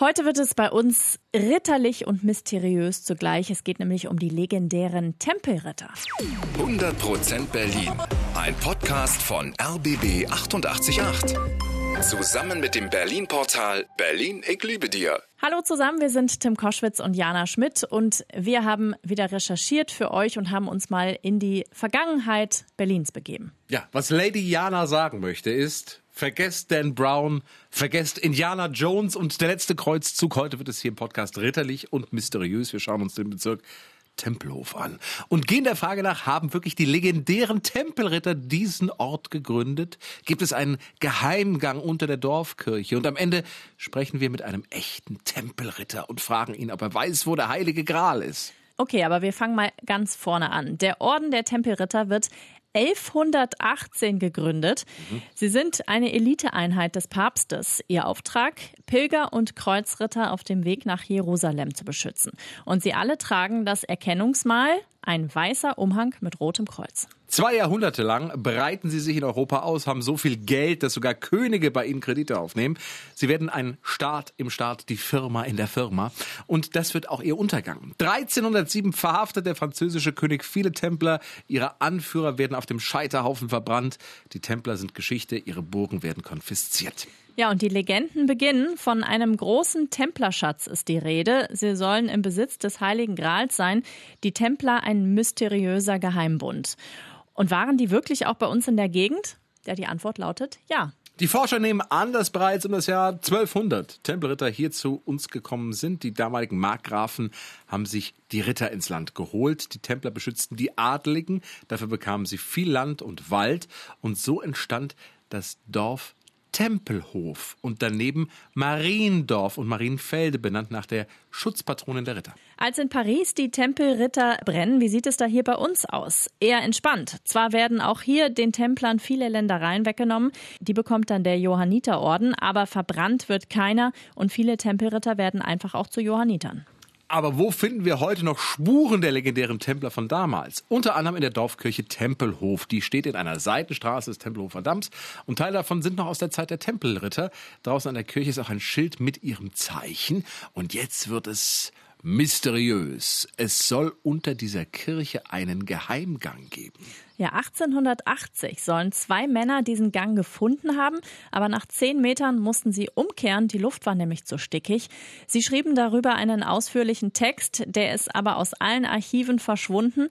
Heute wird es bei uns ritterlich und mysteriös zugleich. Es geht nämlich um die legendären Tempelritter. 100% Berlin. Ein Podcast von RBB 888. Zusammen mit dem Berlin-Portal Berlin, ich liebe dir. Hallo zusammen, wir sind Tim Koschwitz und Jana Schmidt und wir haben wieder recherchiert für euch und haben uns mal in die Vergangenheit Berlins begeben. Ja, was Lady Jana sagen möchte ist, vergesst Dan Brown, vergesst Indiana Jones und der letzte Kreuzzug. Heute wird es hier im Podcast ritterlich und mysteriös. Wir schauen uns den Bezirk Tempelhof an und gehen der Frage nach, haben wirklich die legendären Tempelritter diesen Ort gegründet? Gibt es einen Geheimgang unter der Dorfkirche? Und am Ende sprechen wir mit einem echten Tempelritter und fragen ihn, ob er weiß, wo der heilige Gral ist. Okay, aber wir fangen mal ganz vorne an. Der Orden der Tempelritter wird 1118 gegründet. Mhm. Sie sind eine Eliteeinheit des Papstes. Ihr Auftrag, Pilger und Kreuzritter auf dem Weg nach Jerusalem zu beschützen. Und sie alle tragen das Erkennungsmal, ein weißer Umhang mit rotem Kreuz. Zwei Jahrhunderte lang breiten sie sich in Europa aus, haben so viel Geld, dass sogar Könige bei ihnen Kredite aufnehmen. Sie werden ein Staat im Staat, die Firma in der Firma. Und das wird auch ihr Untergang. 1307 verhaftet der französische König viele Templer. Ihre Anführer werden auf dem Scheiterhaufen verbrannt. Die Templer sind Geschichte, ihre Burgen werden konfisziert. Ja, und die Legenden beginnen. Von einem großen Templerschatz ist die Rede. Sie sollen im Besitz des Heiligen Grals sein. Die Templer ein mysteriöser Geheimbund. Und waren die wirklich auch bei uns in der Gegend? Ja, die Antwort lautet ja. Die Forscher nehmen an, dass bereits um das Jahr 1200 Tempelritter hier zu uns gekommen sind. Die damaligen Markgrafen haben sich die Ritter ins Land geholt. Die Templer beschützten die Adeligen. Dafür bekamen sie viel Land und Wald. Und so entstand das Dorf Tempelhof und daneben Mariendorf und Marienfelde, benannt nach der Schutzpatronin der Ritter. Als in Paris die Tempelritter brennen, wie sieht es da hier bei uns aus? Eher entspannt. Zwar werden auch hier den Templern viele Ländereien weggenommen, die bekommt dann der Johanniterorden, aber verbrannt wird keiner und viele Tempelritter werden einfach auch zu Johannitern. Aber wo finden wir heute noch Spuren der legendären Templer von damals? Unter anderem in der Dorfkirche Tempelhof. Die steht in einer Seitenstraße des Tempelhofer Damms und Teile davon sind noch aus der Zeit der Tempelritter. Draußen an der Kirche ist auch ein Schild mit ihrem Zeichen. Und jetzt wird es mysteriös. Es soll unter dieser Kirche einen Geheimgang geben. Ja, 1880 sollen zwei Männer diesen Gang gefunden haben, aber nach zehn Metern mussten sie umkehren. Die Luft war nämlich zu stickig. Sie schrieben darüber einen ausführlichen Text, der ist aber aus allen Archiven verschwunden.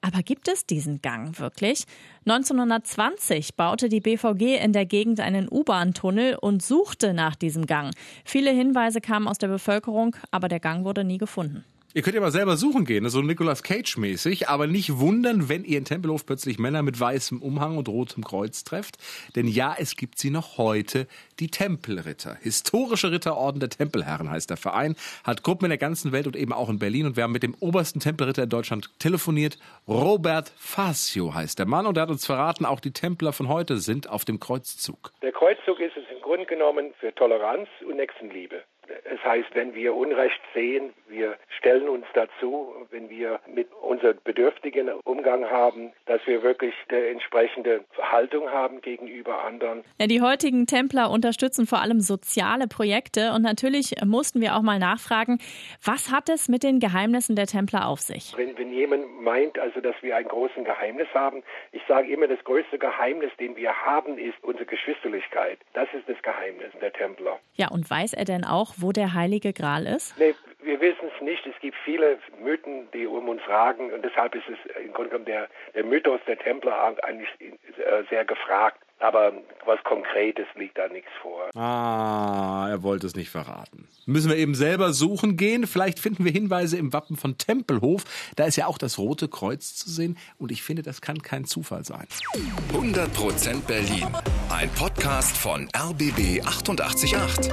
Aber gibt es diesen Gang wirklich? 1920 baute die BVG in der Gegend einen U-Bahn-Tunnel und suchte nach diesem Gang. Viele Hinweise kamen aus der Bevölkerung, aber der Gang wurde nie gefunden. Ihr könnt ja mal selber suchen gehen, so Nicolas Cage mäßig, aber nicht wundern, wenn ihr in Tempelhof plötzlich Männer mit weißem Umhang und rotem Kreuz trefft. Denn ja, es gibt sie noch heute, die Tempelritter. Historische Ritterorden der Tempelherren heißt der Verein, hat Gruppen in der ganzen Welt und eben auch in Berlin. Und wir haben mit dem obersten Tempelritter in Deutschland telefoniert. Robert Fasio heißt der Mann und er hat uns verraten, auch die Templer von heute sind auf dem Kreuzzug. Der Kreuzzug ist es im Grunde genommen für Toleranz und Nächstenliebe. Es heißt, wenn wir Unrecht sehen, wir stellen uns dazu, wenn wir mit unseren bedürftigen Umgang haben, dass wir wirklich die entsprechende Haltung haben gegenüber anderen. Ja, die heutigen Templer unterstützen vor allem soziale Projekte und natürlich mussten wir auch mal nachfragen, was hat es mit den Geheimnissen der Templer auf sich? Wenn, wenn jemand meint, also dass wir ein großes Geheimnis haben, ich sage immer, das größte Geheimnis, den wir haben, ist unsere Geschwisterlichkeit. Das ist das Geheimnis der Templer. Ja, und weiß er denn auch, wo der Heilige Gral ist? Nee, wir wissen es nicht. Es gibt viele Mythen, die um uns ragen und deshalb ist es im Grunde genommen der, der Mythos der Templer eigentlich äh, sehr gefragt. Aber was Konkretes liegt da nichts vor. Ah, er wollte es nicht verraten. Müssen wir eben selber suchen gehen. Vielleicht finden wir Hinweise im Wappen von Tempelhof. Da ist ja auch das Rote Kreuz zu sehen. Und ich finde, das kann kein Zufall sein. 100% Berlin. Ein Podcast von RBB 888.